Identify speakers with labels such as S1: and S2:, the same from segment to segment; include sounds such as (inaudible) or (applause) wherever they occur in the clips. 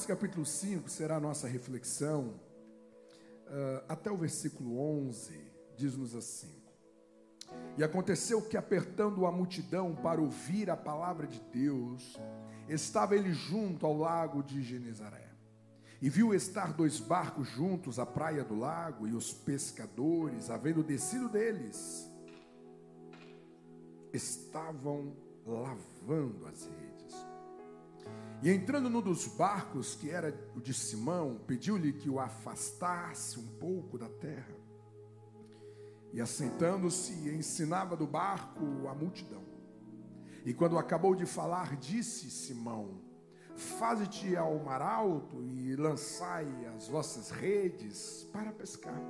S1: Lucas capítulo 5 será a nossa reflexão, uh, até o versículo 11, diz-nos assim: E aconteceu que, apertando a multidão para ouvir a palavra de Deus, estava ele junto ao lago de Genezaré. E viu estar dois barcos juntos à praia do lago, e os pescadores, havendo descido deles, estavam lavando as redes. E entrando num dos barcos, que era o de Simão, pediu-lhe que o afastasse um pouco da terra. E assentando-se, ensinava do barco a multidão. E quando acabou de falar, disse Simão: Faze-te ao mar alto e lançai as vossas redes para pescar.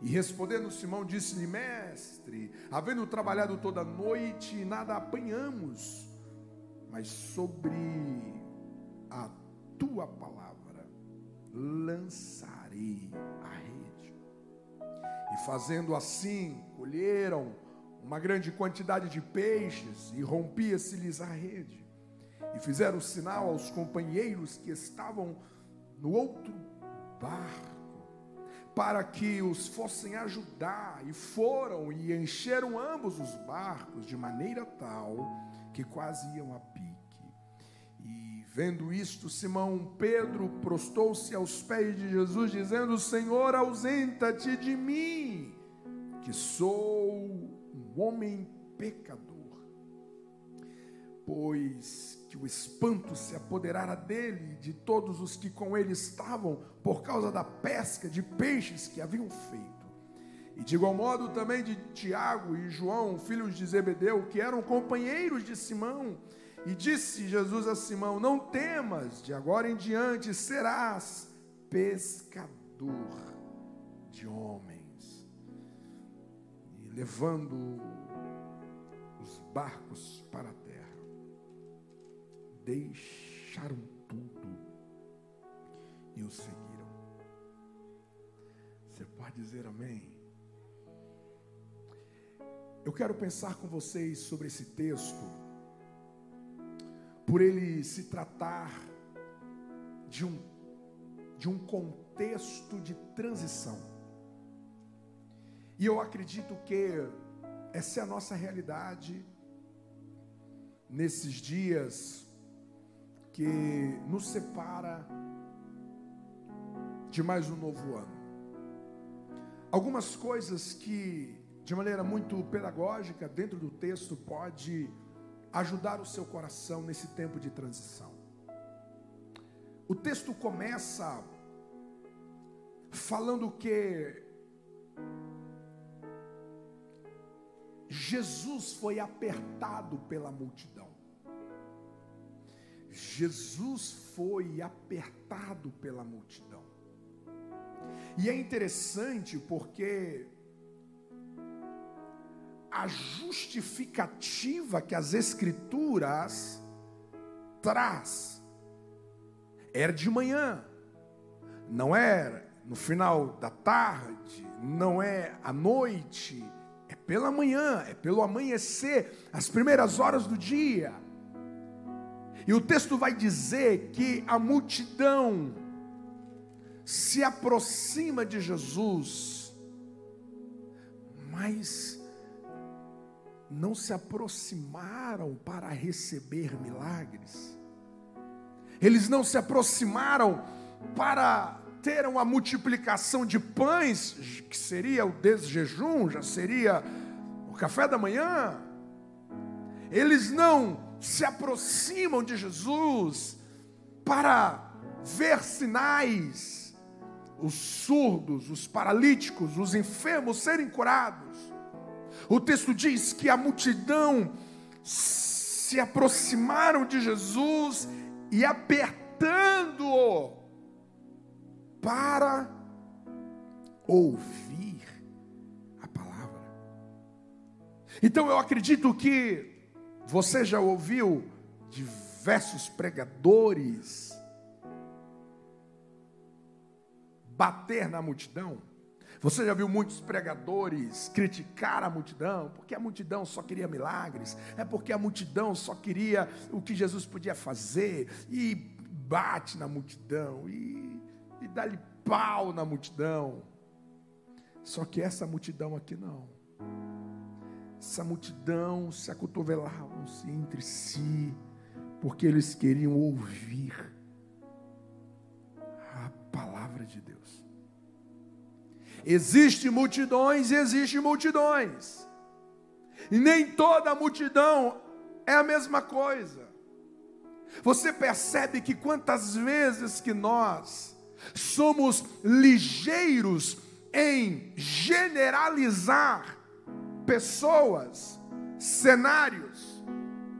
S1: E respondendo Simão, disse-lhe: Mestre, havendo trabalhado toda noite, nada apanhamos, mas sobre a tua palavra lançarei a rede. E fazendo assim, colheram uma grande quantidade de peixes e rompia-se-lhes a rede e fizeram sinal aos companheiros que estavam no outro barco, para que os fossem ajudar, e foram e encheram ambos os barcos de maneira tal que quase iam a pique. Vendo isto, Simão Pedro prostou-se aos pés de Jesus, dizendo: Senhor, ausenta-te de mim, que sou um homem pecador. Pois que o espanto se apoderara dele e de todos os que com ele estavam, por causa da pesca de peixes que haviam feito. E de igual modo também de Tiago e João, filhos de Zebedeu, que eram companheiros de Simão. E disse Jesus a Simão: Não temas, de agora em diante serás pescador de homens. E levando os barcos para a terra deixaram tudo e o seguiram. Você pode dizer amém? Eu quero pensar com vocês sobre esse texto, por ele se tratar de um, de um contexto de transição. E eu acredito que essa é a nossa realidade nesses dias que nos separa de mais um novo ano. Algumas coisas que, de maneira muito pedagógica, dentro do texto, pode ajudar o seu coração nesse tempo de transição. O texto começa falando que Jesus foi apertado pela multidão. Jesus foi apertado pela multidão. E é interessante porque a justificativa que as escrituras traz era de manhã, não é no final da tarde, não é à noite, é pela manhã, é pelo amanhecer, as primeiras horas do dia. E o texto vai dizer que a multidão se aproxima de Jesus, mas não se aproximaram para receber milagres. Eles não se aproximaram para ter uma multiplicação de pães, que seria o desjejum, já seria o café da manhã. Eles não se aproximam de Jesus para ver sinais, os surdos, os paralíticos, os enfermos serem curados. O texto diz que a multidão se aproximaram de Jesus e apertando-o para ouvir a palavra. Então eu acredito que você já ouviu diversos pregadores bater na multidão? Você já viu muitos pregadores criticar a multidão, porque a multidão só queria milagres, é porque a multidão só queria o que Jesus podia fazer, e bate na multidão e, e dá-lhe pau na multidão. Só que essa multidão aqui não. Essa multidão se acotovelavam-se entre si, porque eles queriam ouvir a palavra de Deus. Existem multidões e existem multidões. E nem toda multidão é a mesma coisa. Você percebe que quantas vezes que nós somos ligeiros em generalizar pessoas, cenários,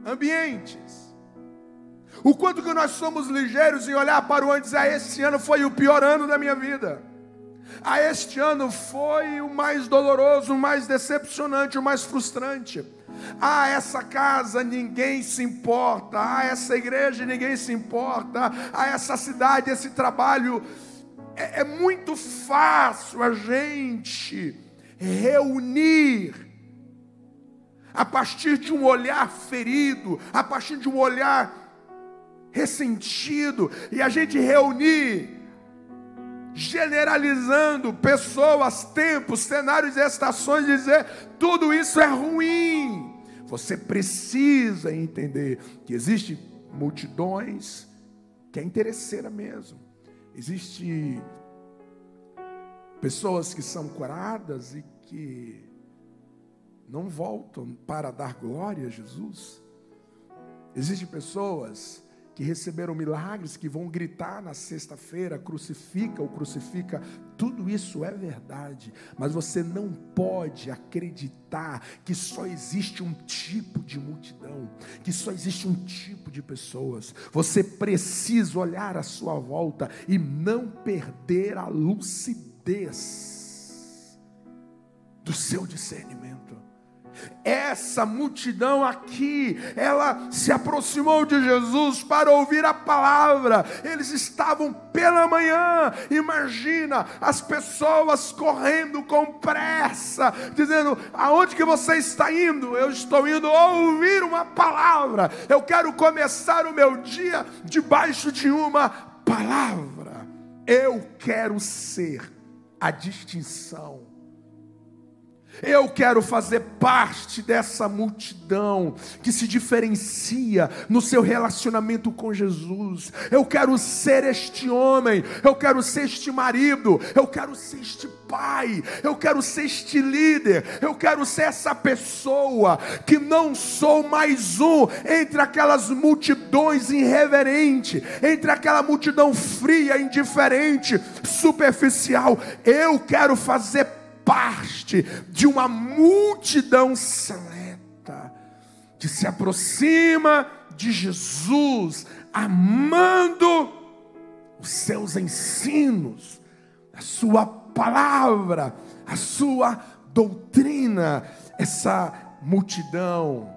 S1: ambientes. O quanto que nós somos ligeiros em olhar para o ano e dizer, ah, esse ano foi o pior ano da minha vida. Ah, este ano foi o mais doloroso, o mais decepcionante, o mais frustrante. Ah, essa casa ninguém se importa. Ah, essa igreja ninguém se importa. Ah, essa cidade, esse trabalho. É, é muito fácil a gente reunir a partir de um olhar ferido, a partir de um olhar ressentido, e a gente reunir generalizando pessoas, tempos, cenários e estações, dizer tudo isso é ruim. Você precisa entender que existe multidões que é interesseira mesmo. Existe pessoas que são curadas e que não voltam para dar glória a Jesus. Existem pessoas que receberam milagres, que vão gritar na sexta-feira, crucifica ou crucifica, tudo isso é verdade, mas você não pode acreditar que só existe um tipo de multidão, que só existe um tipo de pessoas. Você precisa olhar à sua volta e não perder a lucidez do seu discernimento. Essa multidão aqui, ela se aproximou de Jesus para ouvir a palavra. Eles estavam pela manhã, imagina as pessoas correndo com pressa, dizendo: "Aonde que você está indo? Eu estou indo ouvir uma palavra. Eu quero começar o meu dia debaixo de uma palavra. Eu quero ser a distinção eu quero fazer parte dessa multidão que se diferencia no seu relacionamento com Jesus. Eu quero ser este homem, eu quero ser este marido, eu quero ser este pai, eu quero ser este líder, eu quero ser essa pessoa que não sou mais um entre aquelas multidões irreverentes, entre aquela multidão fria, indiferente, superficial. Eu quero fazer parte de uma multidão seleta que se aproxima de Jesus, amando os seus ensinos, a sua palavra, a sua doutrina. Essa multidão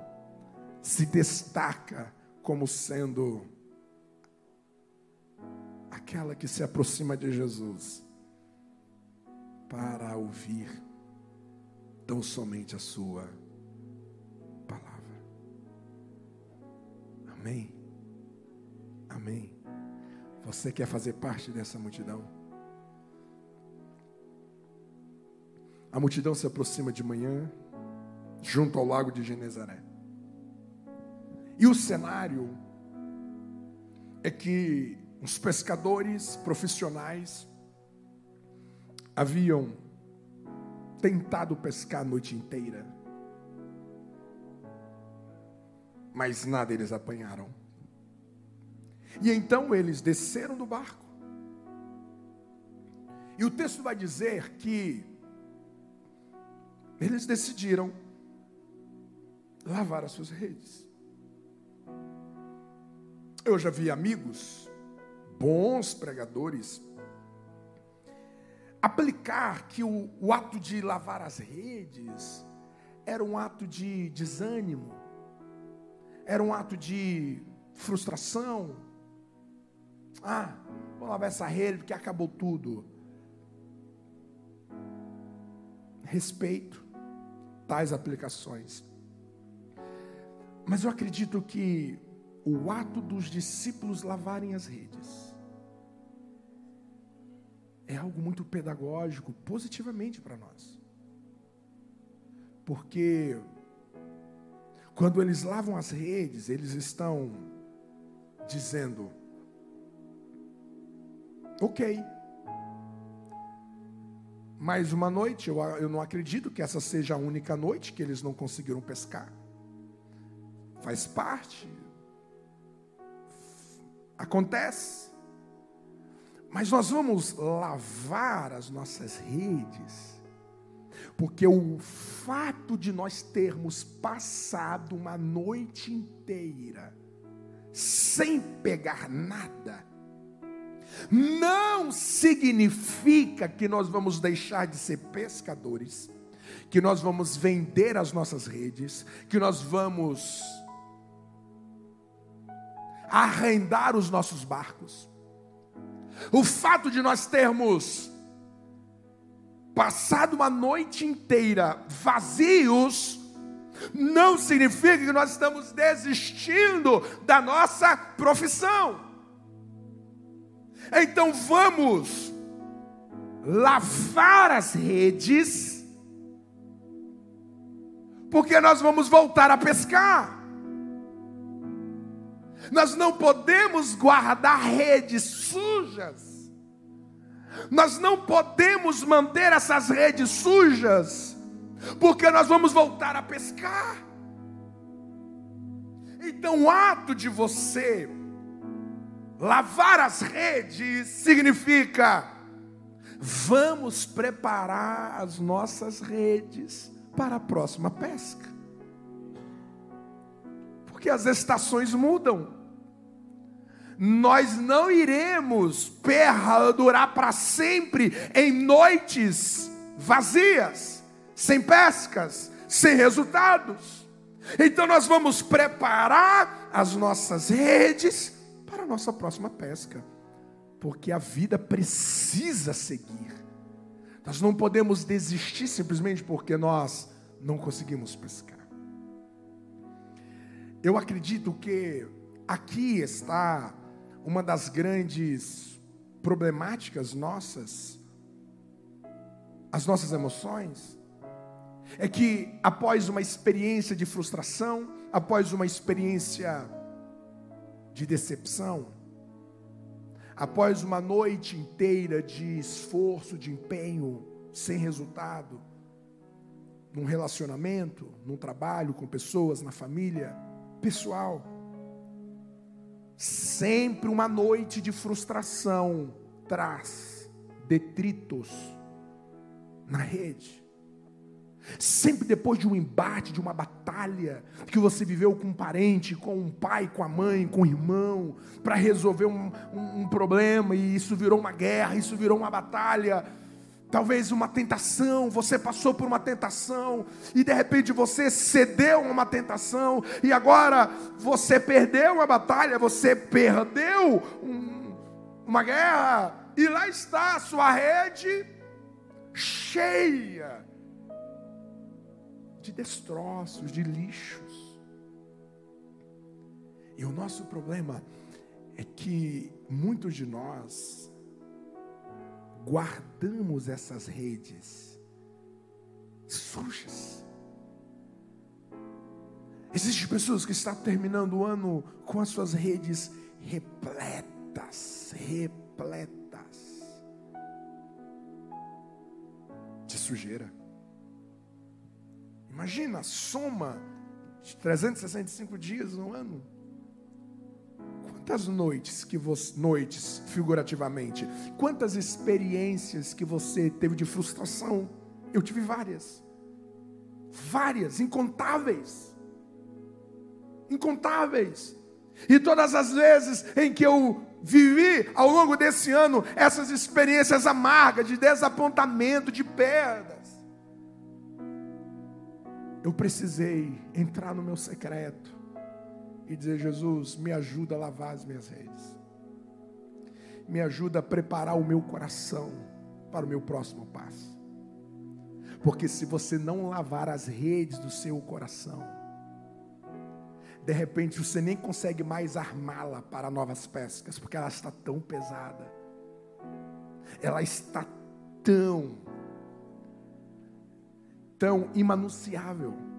S1: se destaca como sendo aquela que se aproxima de Jesus para ouvir tão somente a Sua palavra. Amém? Amém? Você quer fazer parte dessa multidão? A multidão se aproxima de manhã, junto ao lago de Genezaré. E o cenário é que os pescadores profissionais haviam tentado pescar a noite inteira, mas nada eles apanharam. E então eles desceram do barco. E o texto vai dizer que eles decidiram lavar as suas redes. Eu já vi amigos, bons pregadores, aplicar que o, o ato de lavar as redes era um ato de desânimo, era um ato de frustração. Ah, vou lavar essa rede porque acabou tudo. Respeito tais aplicações. Mas eu acredito que o ato dos discípulos lavarem as redes é algo muito pedagógico, positivamente para nós. Porque quando eles lavam as redes, eles estão dizendo: Ok, mais uma noite, eu, eu não acredito que essa seja a única noite que eles não conseguiram pescar. Faz parte, acontece. Mas nós vamos lavar as nossas redes, porque o fato de nós termos passado uma noite inteira sem pegar nada, não significa que nós vamos deixar de ser pescadores, que nós vamos vender as nossas redes, que nós vamos arrendar os nossos barcos. O fato de nós termos passado uma noite inteira vazios, não significa que nós estamos desistindo da nossa profissão. Então vamos lavar as redes, porque nós vamos voltar a pescar. Nós não podemos guardar redes sujas. Nós não podemos manter essas redes sujas, porque nós vamos voltar a pescar. Então, o ato de você lavar as redes significa vamos preparar as nossas redes para a próxima pesca. Porque as estações mudam nós não iremos perdurar para sempre em noites vazias, sem pescas, sem resultados. Então nós vamos preparar as nossas redes para a nossa próxima pesca, porque a vida precisa seguir. Nós não podemos desistir simplesmente porque nós não conseguimos pescar. Eu acredito que aqui está uma das grandes problemáticas nossas, as nossas emoções, é que após uma experiência de frustração, após uma experiência de decepção, após uma noite inteira de esforço, de empenho, sem resultado, num relacionamento, num trabalho com pessoas, na família, pessoal, Sempre uma noite de frustração traz detritos na rede. Sempre depois de um embate, de uma batalha que você viveu com um parente, com um pai, com a mãe, com o um irmão, para resolver um, um, um problema, e isso virou uma guerra, isso virou uma batalha talvez uma tentação, você passou por uma tentação e de repente você cedeu a uma tentação e agora você perdeu uma batalha, você perdeu um, uma guerra e lá está a sua rede cheia de destroços, de lixos. E o nosso problema é que muitos de nós guardamos essas redes sujas. Existem pessoas que estão terminando o ano com as suas redes repletas, repletas de sujeira. Imagina a soma de 365 dias no ano. Quantas noites que você, noites figurativamente, quantas experiências que você teve de frustração? Eu tive várias. Várias, incontáveis. Incontáveis. E todas as vezes em que eu vivi ao longo desse ano essas experiências amargas de desapontamento, de perdas, eu precisei entrar no meu secreto e dizer: Jesus, me ajuda a lavar as minhas redes, me ajuda a preparar o meu coração para o meu próximo passo. Porque se você não lavar as redes do seu coração, de repente você nem consegue mais armá-la para novas pescas, porque ela está tão pesada. Ela está tão, tão imanunciável.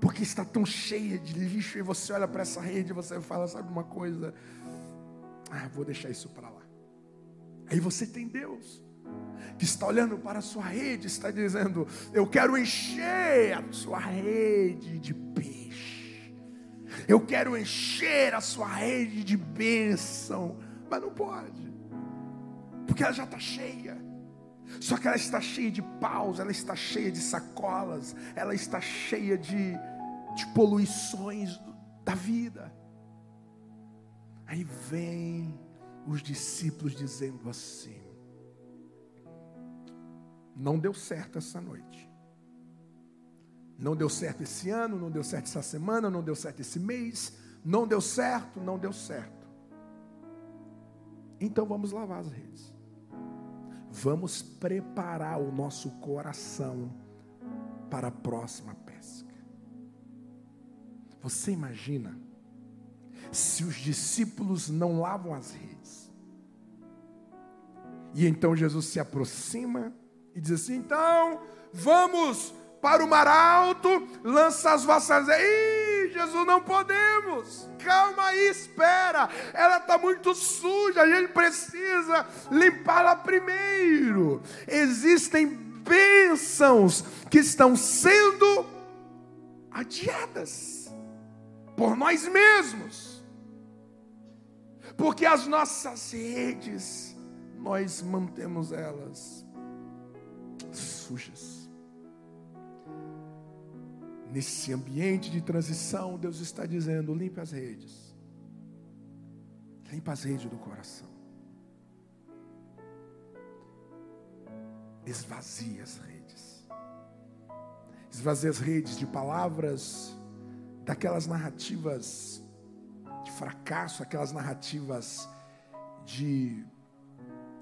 S1: Porque está tão cheia de lixo e você olha para essa rede e você fala, sabe uma coisa? Ah, vou deixar isso para lá. Aí você tem Deus que está olhando para a sua rede, está dizendo: Eu quero encher a sua rede de peixe, eu quero encher a sua rede de bênção, mas não pode, porque ela já está cheia. Só que ela está cheia de paus, ela está cheia de sacolas, ela está cheia de, de poluições da vida. Aí vem os discípulos dizendo assim: não deu certo essa noite. Não deu certo esse ano, não deu certo essa semana, não deu certo esse mês, não deu certo, não deu certo. Então vamos lavar as redes. Vamos preparar o nosso coração para a próxima pesca. Você imagina se os discípulos não lavam as redes? E então Jesus se aproxima e diz assim: então, vamos para o mar alto, lança as vossas. Jesus, não podemos. Calma aí, espera. Ela está muito suja, a gente precisa limpá-la primeiro. Existem bênçãos que estão sendo adiadas por nós mesmos. Porque as nossas redes, nós mantemos elas sujas. Nesse ambiente de transição, Deus está dizendo: limpe as redes. Limpe as redes do coração. Esvazie as redes. Esvazie as redes de palavras, daquelas narrativas de fracasso, aquelas narrativas de.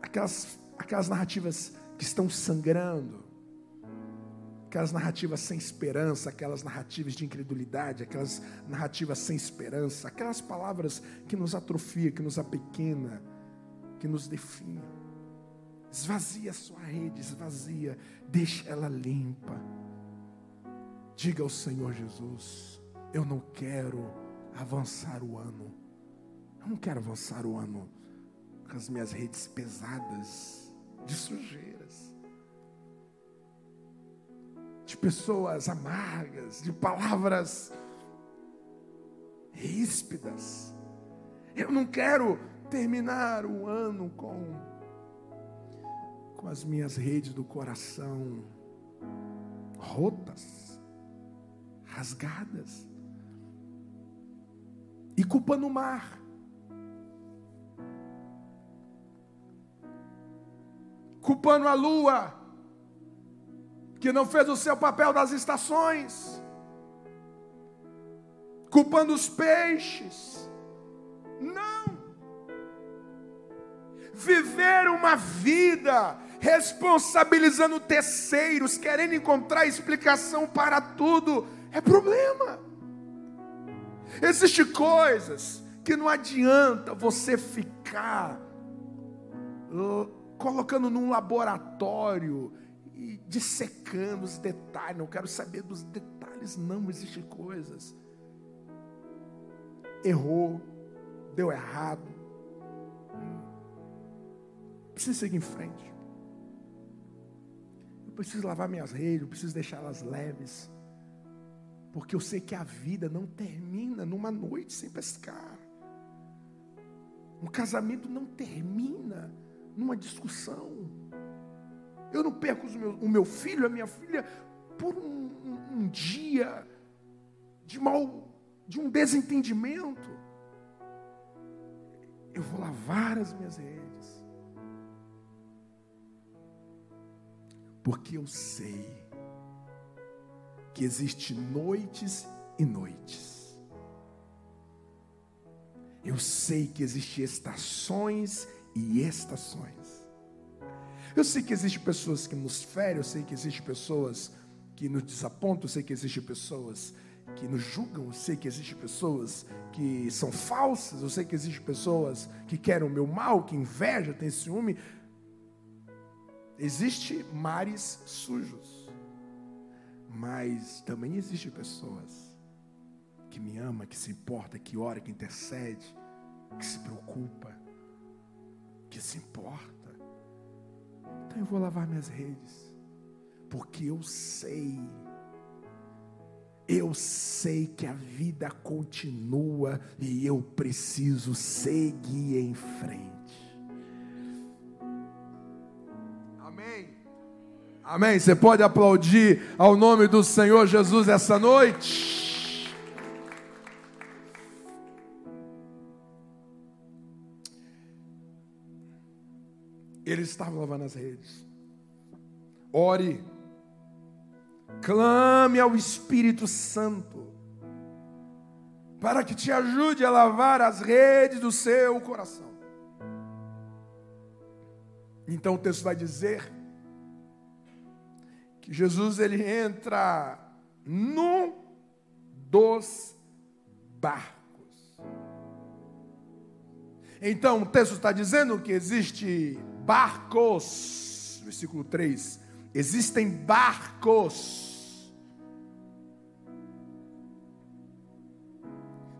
S1: aquelas, aquelas narrativas que estão sangrando, aquelas narrativas sem esperança, aquelas narrativas de incredulidade, aquelas narrativas sem esperança, aquelas palavras que nos atrofia, que nos apequena, que nos define. Esvazia a sua rede, esvazia, deixa ela limpa. Diga ao Senhor Jesus: Eu não quero avançar o ano, eu não quero avançar o ano com as minhas redes pesadas de sujeira de pessoas amargas, de palavras ríspidas. Eu não quero terminar o ano com com as minhas redes do coração rotas, rasgadas. E culpando o mar. Culpando a lua que não fez o seu papel das estações, culpando os peixes. Não. Viver uma vida responsabilizando terceiros, querendo encontrar explicação para tudo, é problema. Existem coisas que não adianta você ficar colocando num laboratório e dissecando os detalhes. Não quero saber dos detalhes, não. Existem coisas. Errou, deu errado. Preciso seguir em frente. Eu preciso lavar minhas redes, eu preciso deixá-las leves. Porque eu sei que a vida não termina numa noite sem pescar. Um casamento não termina numa discussão. Eu não perco o meu filho, a minha filha, por um, um, um dia de mal, de um desentendimento. Eu vou lavar as minhas redes. Porque eu sei que existe noites e noites. Eu sei que existem estações e estações. Eu sei que existem pessoas que nos ferem, eu sei que existem pessoas que nos desapontam, eu sei que existem pessoas que nos julgam, eu sei que existem pessoas que são falsas, eu sei que existem pessoas que querem o meu mal, que inveja, tem ciúme. Existe mares sujos, mas também existem pessoas que me ama, que se importa, que ora, que intercede, que se preocupa, que se importa. Então eu vou lavar minhas redes, porque eu sei eu sei que a vida continua e eu preciso seguir em frente. Amém. Amém. Você pode aplaudir ao nome do Senhor Jesus essa noite? Ele estava lavando as redes. Ore Clame ao Espírito Santo para que te ajude a lavar as redes do seu coração. Então o texto vai dizer que Jesus ele entra num dos barcos. Então o texto está dizendo que existe barcos, versículo 3, existem barcos.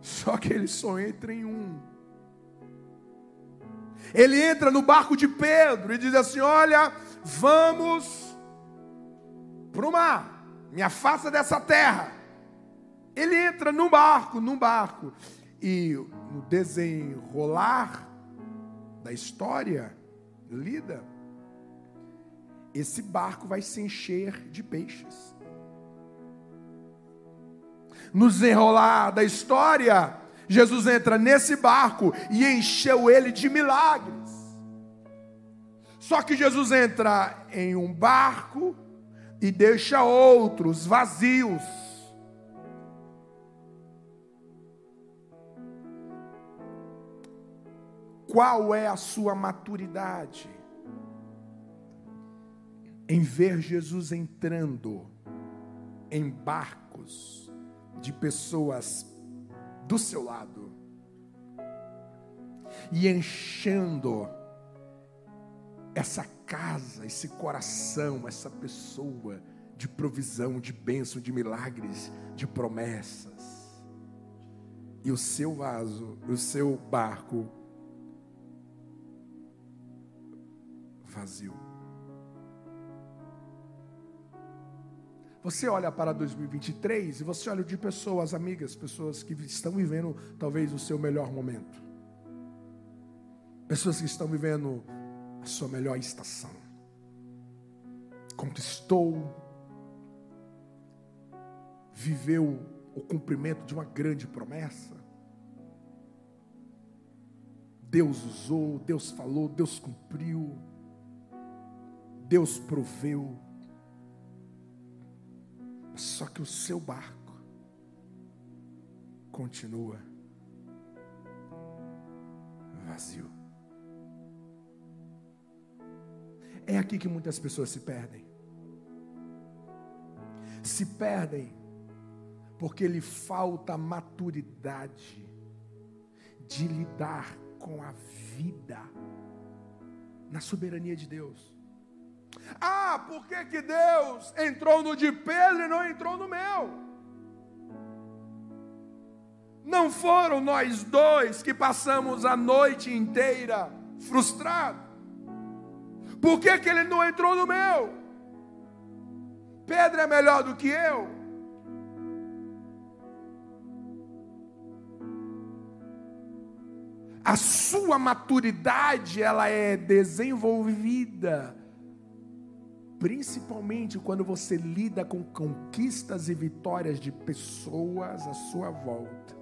S1: Só que ele só entra em um. Ele entra no barco de Pedro e diz assim: Olha, vamos para o mar, me afasta dessa terra. Ele entra no barco, no barco, e no desenrolar da história lida, esse barco vai se encher de peixes no desenrolar da história, Jesus entra nesse barco e encheu ele de milagres. Só que Jesus entra em um barco e deixa outros vazios. Qual é a sua maturidade? Em ver Jesus entrando em barcos de pessoas do seu lado e enchendo essa casa, esse coração, essa pessoa de provisão, de bênção, de milagres, de promessas. E o seu vaso, o seu barco vazio. Você olha para 2023 e você olha de pessoas amigas, pessoas que estão vivendo talvez o seu melhor momento. Pessoas que estão vivendo a sua melhor estação. Conquistou, viveu o cumprimento de uma grande promessa. Deus usou, Deus falou, Deus cumpriu, Deus proveu. Só que o seu barco continua vazio. É aqui que muitas pessoas se perdem. Se perdem porque lhe falta maturidade de lidar com a vida na soberania de Deus. Ah, por que, que Deus entrou no de Pedro e não entrou no meu? Não foram nós dois que passamos a noite inteira frustrados? Por que, que ele não entrou no meu? Pedro é melhor do que eu? A sua maturidade ela é desenvolvida principalmente quando você lida com conquistas e vitórias de pessoas à sua volta,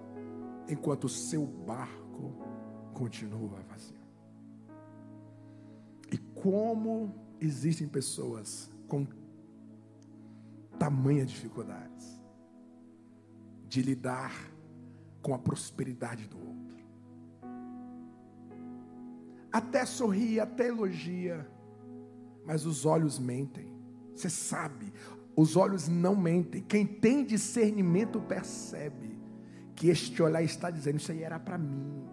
S1: enquanto o seu barco continua vazio. E como existem pessoas com tamanha dificuldades de lidar com a prosperidade do outro. Até sorri, até elogia, mas os olhos mentem. Você sabe, Os olhos não mentem. Quem tem discernimento percebe que este olhar está dizendo: Isso aí era para mim.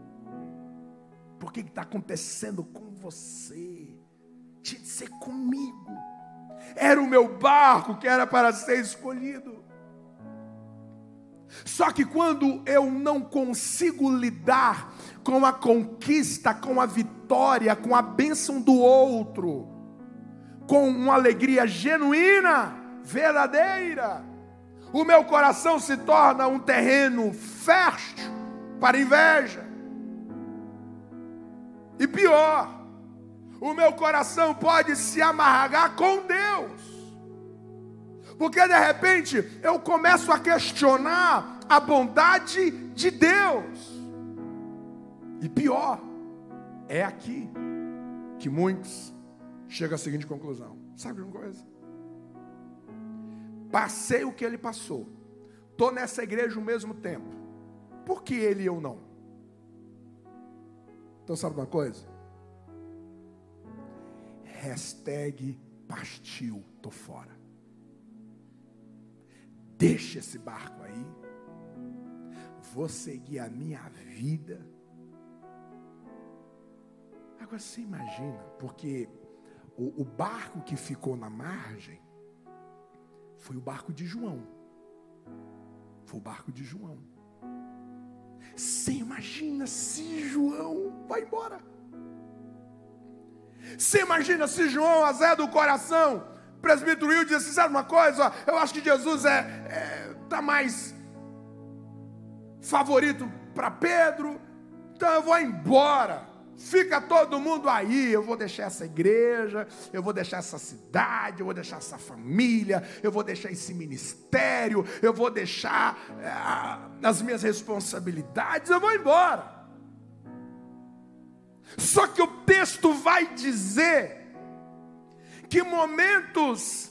S1: Por que está acontecendo com você? Tinha de ser comigo. Era o meu barco que era para ser escolhido. Só que quando eu não consigo lidar com a conquista, com a vitória, com a bênção do outro, com uma alegria genuína, verdadeira, o meu coração se torna um terreno fértil para inveja. E pior, o meu coração pode se amargar com Deus. Porque de repente eu começo a questionar a bondade de Deus. E pior, é aqui que muitos chegam à seguinte conclusão: sabe uma coisa? Passei o que ele passou, estou nessa igreja o mesmo tempo, por que ele e eu não? Então, sabe uma coisa? Hashtag partiu, tô fora. Deixa esse barco aí. Vou seguir a minha vida. Agora você imagina, porque o, o barco que ficou na margem foi o barco de João. Foi o barco de João. Você imagina se João vai embora. Você imagina se João, a Zé do coração, presbítero Will assim, sabe uma coisa? Eu acho que Jesus é, é tá mais favorito para Pedro, então eu vou embora. Fica todo mundo aí. Eu vou deixar essa igreja, eu vou deixar essa cidade, eu vou deixar essa família, eu vou deixar esse ministério, eu vou deixar é, as minhas responsabilidades, eu vou embora. Só que o texto vai dizer que momentos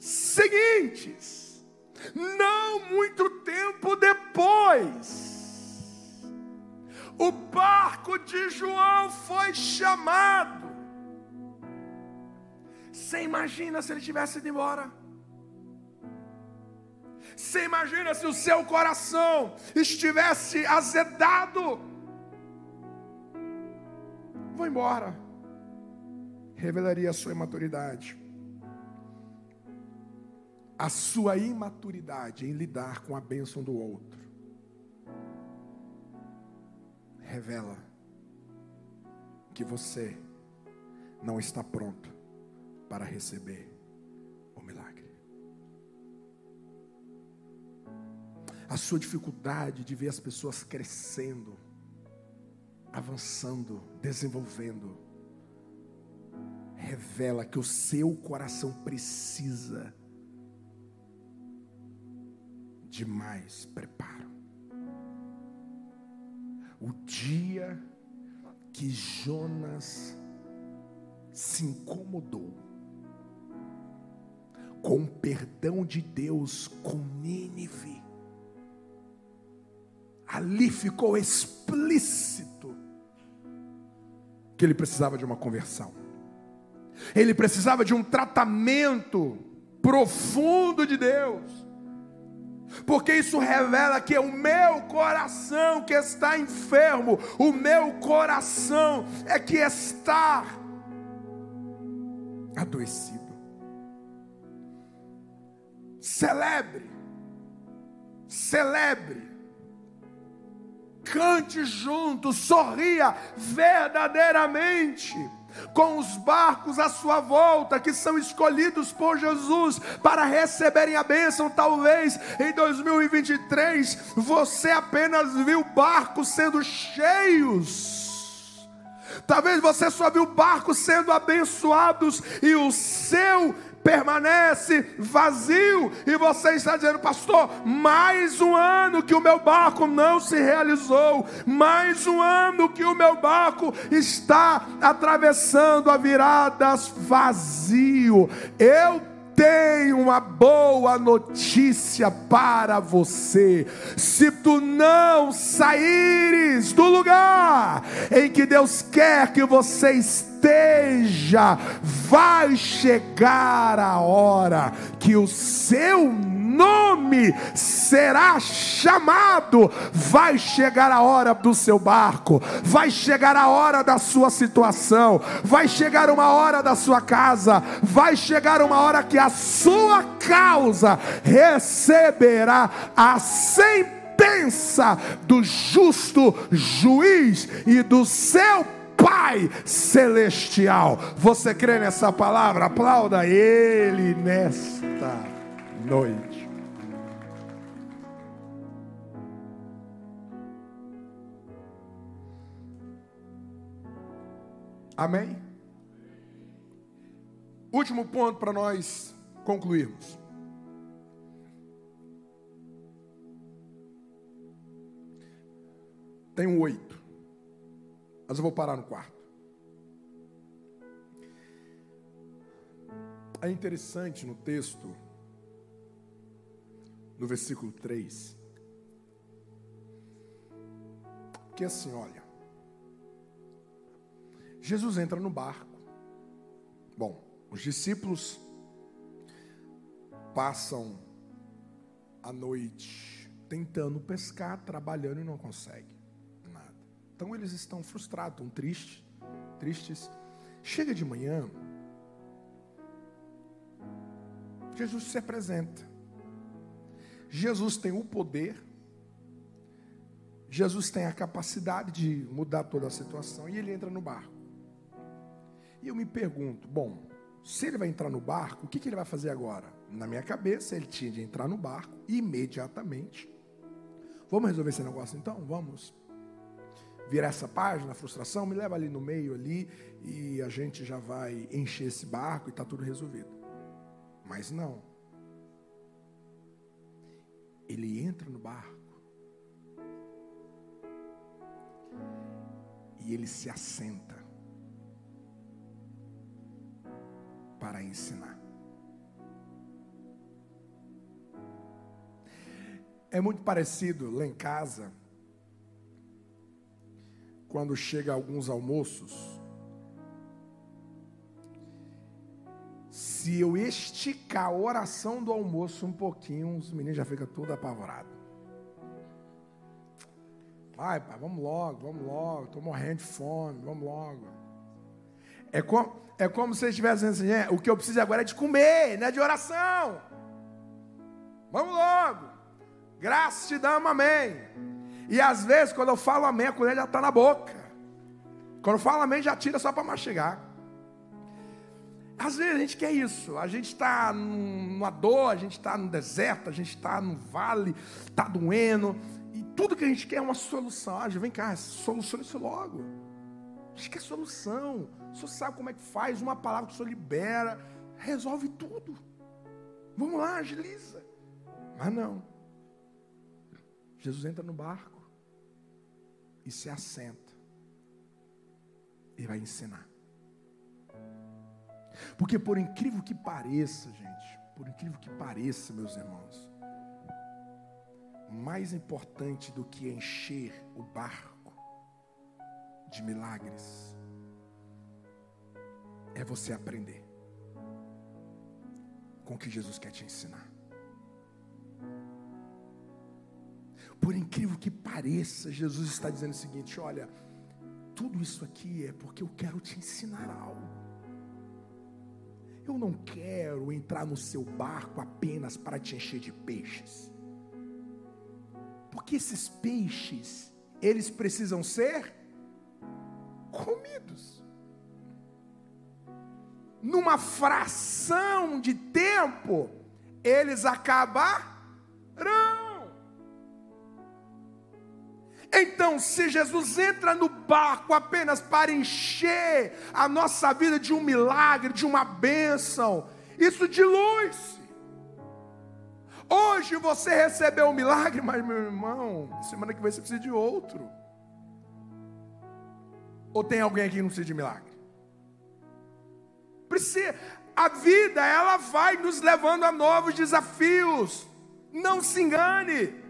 S1: seguintes, não muito tempo depois, o barco de João foi chamado. Você imagina se ele tivesse ido embora? Você imagina se o seu coração estivesse azedado? Vou embora revelaria a sua imaturidade. A sua imaturidade em lidar com a bênção do outro. Revela que você não está pronto para receber o milagre. A sua dificuldade de ver as pessoas crescendo, avançando, desenvolvendo, revela que o seu coração precisa de mais preparo. O dia que Jonas se incomodou com o perdão de Deus com Nínive, ali ficou explícito que ele precisava de uma conversão. Ele precisava de um tratamento profundo de Deus. Porque isso revela que é o meu coração que está enfermo, o meu coração é que está adoecido. Celebre, celebre, cante junto, sorria verdadeiramente com os barcos à sua volta, que são escolhidos por Jesus para receberem a bênção. Talvez em 2023 você apenas viu barcos sendo cheios. Talvez você só viu barcos sendo abençoados e o seu permanece vazio, e você está dizendo, pastor, mais um ano que o meu barco não se realizou, mais um ano que o meu barco está atravessando a viradas vazio. Eu tenho uma boa notícia para você. Se tu não saíres do lugar em que Deus quer que você esteja, vai chegar a hora que o seu nome será chamado. Vai chegar a hora do seu barco, vai chegar a hora da sua situação, vai chegar uma hora da sua casa, vai chegar uma hora que a sua causa receberá a sentença do justo juiz e do seu Pai celestial. Você crê nessa palavra? Aplauda Ele nesta noite. Amém? Último ponto para nós concluirmos. Tem um oito. Mas eu vou parar no quarto. É interessante no texto, no versículo 3, que assim, olha. Jesus entra no barco. Bom, os discípulos passam a noite tentando pescar, trabalhando e não conseguem nada. Então eles estão frustrados, estão tristes, tristes. Chega de manhã, Jesus se apresenta. Jesus tem o poder, Jesus tem a capacidade de mudar toda a situação e ele entra no barco. E eu me pergunto, bom, se ele vai entrar no barco, o que, que ele vai fazer agora? Na minha cabeça, ele tinha de entrar no barco imediatamente. Vamos resolver esse negócio então? Vamos virar essa página, frustração, me leva ali no meio ali e a gente já vai encher esse barco e está tudo resolvido. Mas não. Ele entra no barco e ele se assenta. Para ensinar. É muito parecido lá em casa, quando chega alguns almoços. Se eu esticar a oração do almoço um pouquinho, os meninos já ficam todos apavorados. Vai, pai, vamos logo, vamos logo. Estou morrendo de fome, vamos logo. É como, é como se eles estivessem dizendo assim: é, o que eu preciso agora é de comer, não é de oração. Vamos logo. Graças te damos, amém. E às vezes, quando eu falo amém, a colher já está na boca. Quando eu falo amém, já tira só para mastigar. Às vezes a gente quer isso. A gente está numa dor, a gente está no deserto, a gente está no vale, está doendo. E tudo que a gente quer é uma solução. Ah, vem cá, solucione isso logo. A gente quer solução. O senhor sabe como é que faz, uma palavra que o senhor libera, resolve tudo. Vamos lá, agiliza. Mas não. Jesus entra no barco e se assenta. E vai ensinar. Porque por incrível que pareça, gente, por incrível que pareça, meus irmãos, mais importante do que encher o barco de milagres é você aprender com o que Jesus quer te ensinar. Por incrível que pareça, Jesus está dizendo o seguinte: olha, tudo isso aqui é porque eu quero te ensinar algo. Eu não quero entrar no seu barco apenas para te encher de peixes. Porque esses peixes, eles precisam ser comidos numa fração de tempo, eles acabarão. Então, se Jesus entra no barco apenas para encher a nossa vida de um milagre, de uma bênção, isso dilui-se. Hoje você recebeu um milagre, (laughs) mas meu irmão, semana que vem você precisa de outro. Ou tem alguém aqui que não precisa de milagre? Precisa. a vida ela vai nos levando a novos desafios. Não se engane.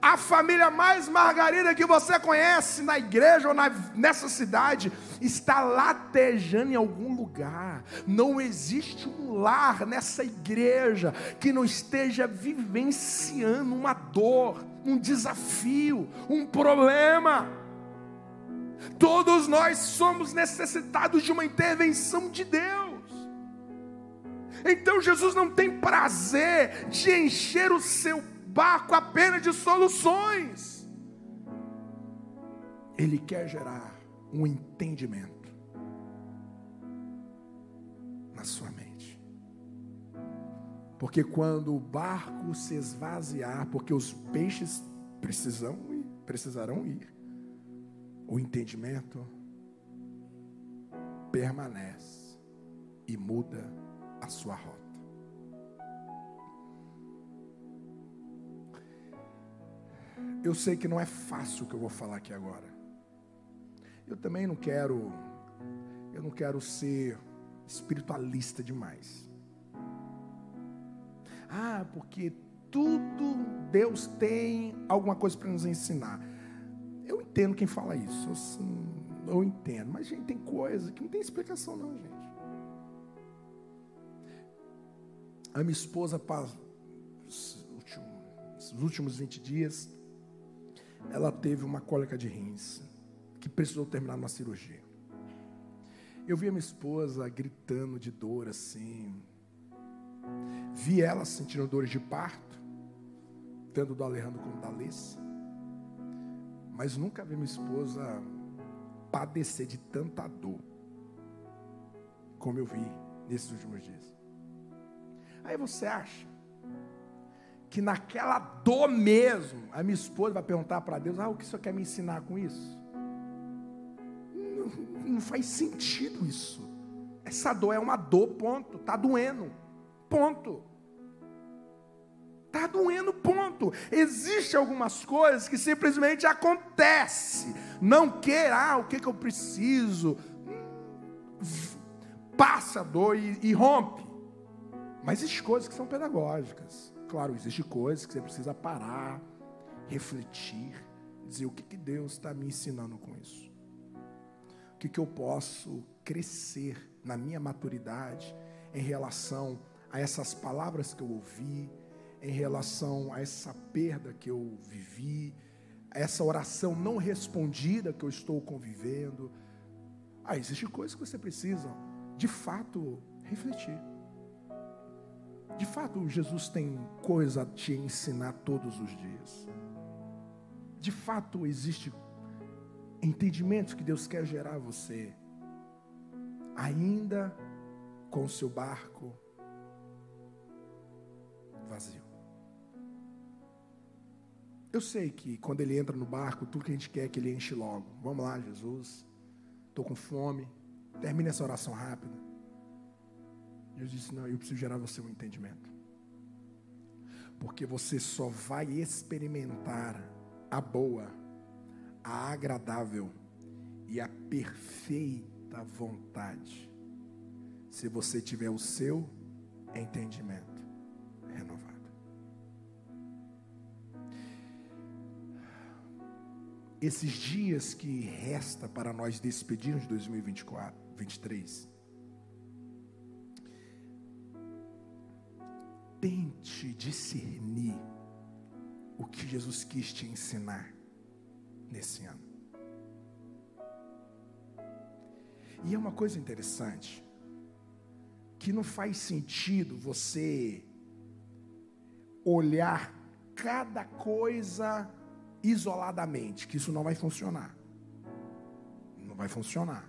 S1: A família mais margarida que você conhece na igreja ou na, nessa cidade está latejando em algum lugar. Não existe um lar nessa igreja que não esteja vivenciando uma dor, um desafio, um problema. Todos nós somos necessitados de uma intervenção de Deus. Então Jesus não tem prazer de encher o seu barco apenas de soluções. Ele quer gerar um entendimento na sua mente. Porque quando o barco se esvaziar, porque os peixes precisam ir, precisarão ir, o entendimento permanece e muda a sua rota. Eu sei que não é fácil o que eu vou falar aqui agora. Eu também não quero, eu não quero ser espiritualista demais. Ah, porque tudo Deus tem alguma coisa para nos ensinar. Entendo quem fala isso, assim, eu entendo, mas gente tem coisa que não tem explicação não, gente. A minha esposa, os últimos 20 dias, ela teve uma cólica de rins, que precisou terminar uma cirurgia. Eu vi a minha esposa gritando de dor assim. Vi ela sentindo dores de parto, tanto do Alejandro como da Alessa. Mas nunca vi minha esposa padecer de tanta dor, como eu vi nesses últimos dias. Aí você acha que naquela dor mesmo, a minha esposa vai perguntar para Deus: Ah, o que o senhor quer me ensinar com isso? Não, não faz sentido isso. Essa dor é uma dor, ponto. Está doendo, ponto. Está doendo, ponto. Existem algumas coisas que simplesmente acontecem. Não quer, ah, o que, que eu preciso? Passa a dor e, e rompe. Mas existem coisas que são pedagógicas. Claro, existem coisas que você precisa parar, refletir, dizer o que, que Deus está me ensinando com isso. O que, que eu posso crescer na minha maturidade em relação a essas palavras que eu ouvi, em relação a essa perda que eu vivi, a essa oração não respondida que eu estou convivendo. Ah, existem coisas que você precisa, de fato, refletir. De fato, Jesus tem coisa a te ensinar todos os dias. De fato, existe entendimento que Deus quer gerar a você, ainda com o seu barco vazio. Eu sei que quando ele entra no barco, tudo que a gente quer é que ele enche logo. Vamos lá, Jesus. Estou com fome. Termine essa oração rápida. Deus disse: Não, eu preciso gerar você um entendimento. Porque você só vai experimentar a boa, a agradável e a perfeita vontade se você tiver o seu entendimento Esses dias que resta para nós despedirmos de 2024, 23, tente discernir o que Jesus quis te ensinar nesse ano. E é uma coisa interessante, que não faz sentido você olhar cada coisa isoladamente, que isso não vai funcionar. Não vai funcionar.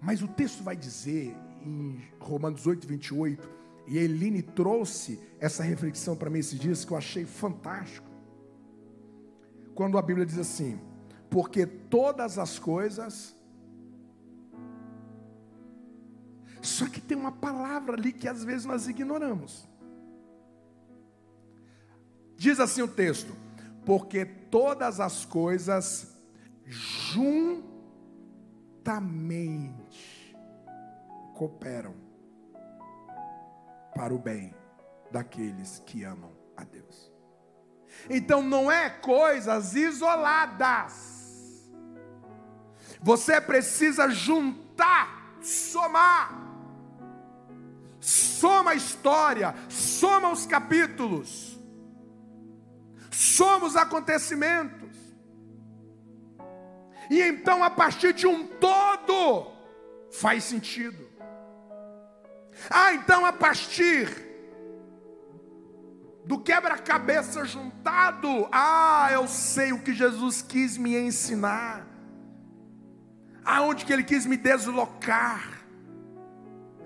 S1: Mas o texto vai dizer em Romanos 8, 28, e Eline trouxe essa reflexão para mim esses dias que eu achei fantástico. Quando a Bíblia diz assim: porque todas as coisas. Só que tem uma palavra ali que às vezes nós ignoramos. Diz assim o texto: porque todas as coisas juntamente cooperam para o bem daqueles que amam a Deus. Então não é coisas isoladas. Você precisa juntar, somar. Soma a história, soma os capítulos, soma os acontecimentos. E então, a partir de um todo, faz sentido. Ah, então a partir do quebra-cabeça juntado, ah, eu sei o que Jesus quis me ensinar. Aonde que ele quis me deslocar?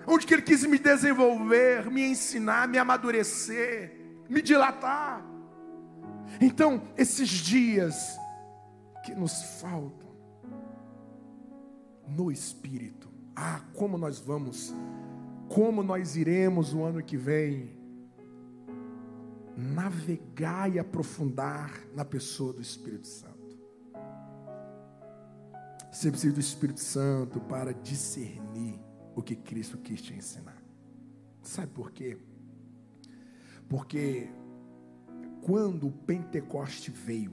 S1: Onde que ele quis me desenvolver, me ensinar, me amadurecer, me dilatar? Então, esses dias que nos faltam no espírito. Ah, como nós vamos como nós iremos o ano que vem navegar e aprofundar na pessoa do Espírito Santo. Você precisa do Espírito Santo para discernir o que Cristo quis te ensinar. Sabe por quê? Porque quando o Pentecoste veio,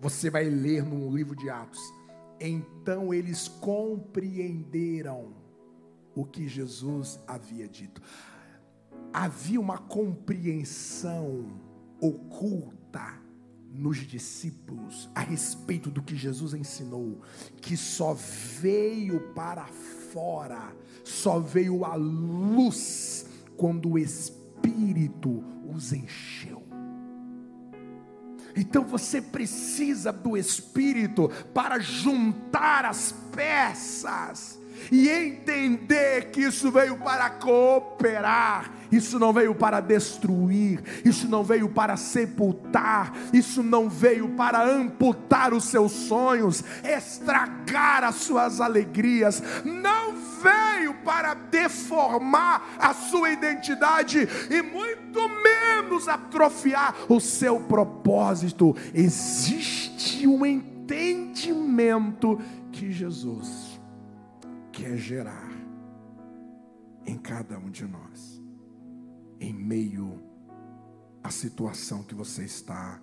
S1: você vai ler no livro de Atos, então eles compreenderam o que Jesus havia dito. Havia uma compreensão oculta nos discípulos a respeito do que Jesus ensinou, que só veio para fora, só veio à luz quando o Espírito os encheu. Então você precisa do Espírito para juntar as peças e entender que isso veio para cooperar, isso não veio para destruir, isso não veio para sepultar, isso não veio para amputar os seus sonhos, estragar as suas alegrias, não veio para deformar a sua identidade e muito menos atrofiar o seu propósito. Existe um entendimento que Jesus quer gerar em cada um de nós, em meio à situação que você está